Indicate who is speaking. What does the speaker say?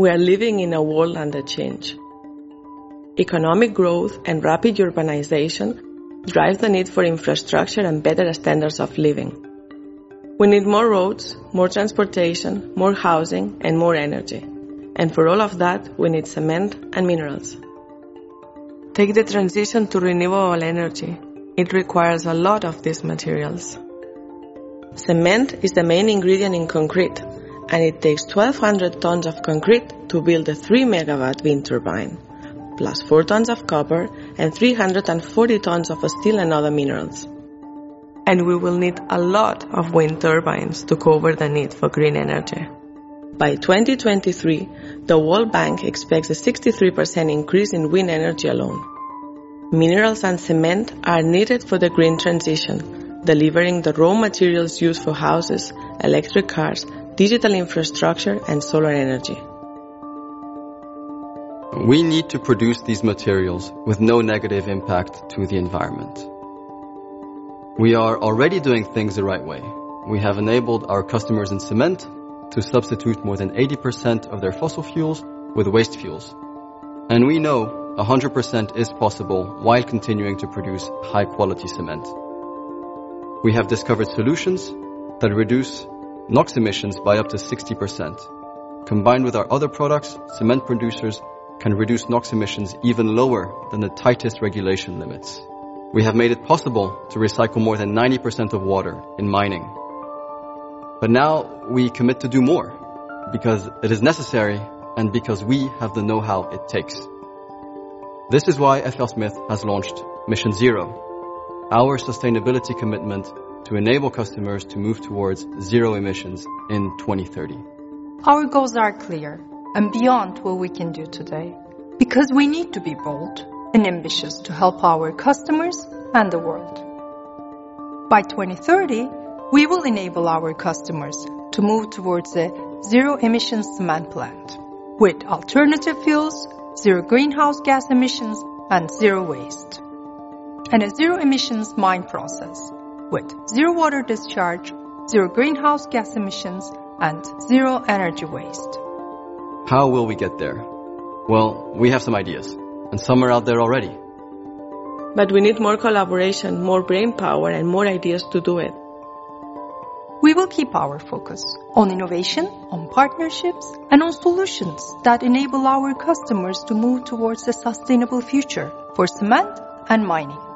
Speaker 1: We are living in a world under change. Economic growth and rapid urbanization drive the need for infrastructure and better standards of living. We need more roads, more transportation, more housing, and more energy. And for all of that, we need cement and minerals. Take the transition to renewable energy. It requires a lot of these materials. Cement is the main ingredient in concrete, and it takes 1200 tons of concrete to build a 3 megawatt wind turbine, plus 4 tons of copper and 340 tons of steel and other minerals. And we will need a lot of wind turbines to cover the need for green energy. By 2023, the World Bank expects a 63% increase in wind energy alone. Minerals and cement are needed for the green transition, delivering the raw materials used for houses, electric cars, digital infrastructure, and solar energy.
Speaker 2: We need to produce these materials with no negative impact to the environment. We are already doing things the right way. We have enabled our customers in cement to substitute more than 80% of their fossil fuels with waste fuels. And we know 100% is possible while continuing to produce high quality cement. We have discovered solutions that reduce NOx emissions by up to 60%. Combined with our other products, cement producers can reduce NOx emissions even lower than the tightest regulation limits. We have made it possible to recycle more than 90% of water in mining. But now we commit to do more because it is necessary and because we have the know-how it takes. This is why FLSmidth has launched Mission Zero, our sustainability commitment to enable customers to move towards zero emissions in 2030.
Speaker 3: Our goals are clear and beyond what we can do today because we need to be bold and ambitious to help our customers and the world. By 2030, we will enable our customers to move towards a zero emissions cement plant with alternative fuels, zero greenhouse gas emissions, and zero waste. And a zero emissions mine process with zero water discharge, zero greenhouse gas emissions, and zero energy waste.
Speaker 2: How will we get there? Well, we have some ideas, and some are out there already.
Speaker 1: But we need more collaboration, more brain power, and more ideas to do it.
Speaker 3: We will keep our focus on innovation, on partnerships, and on solutions that enable our customers to move towards a sustainable future for cement and mining.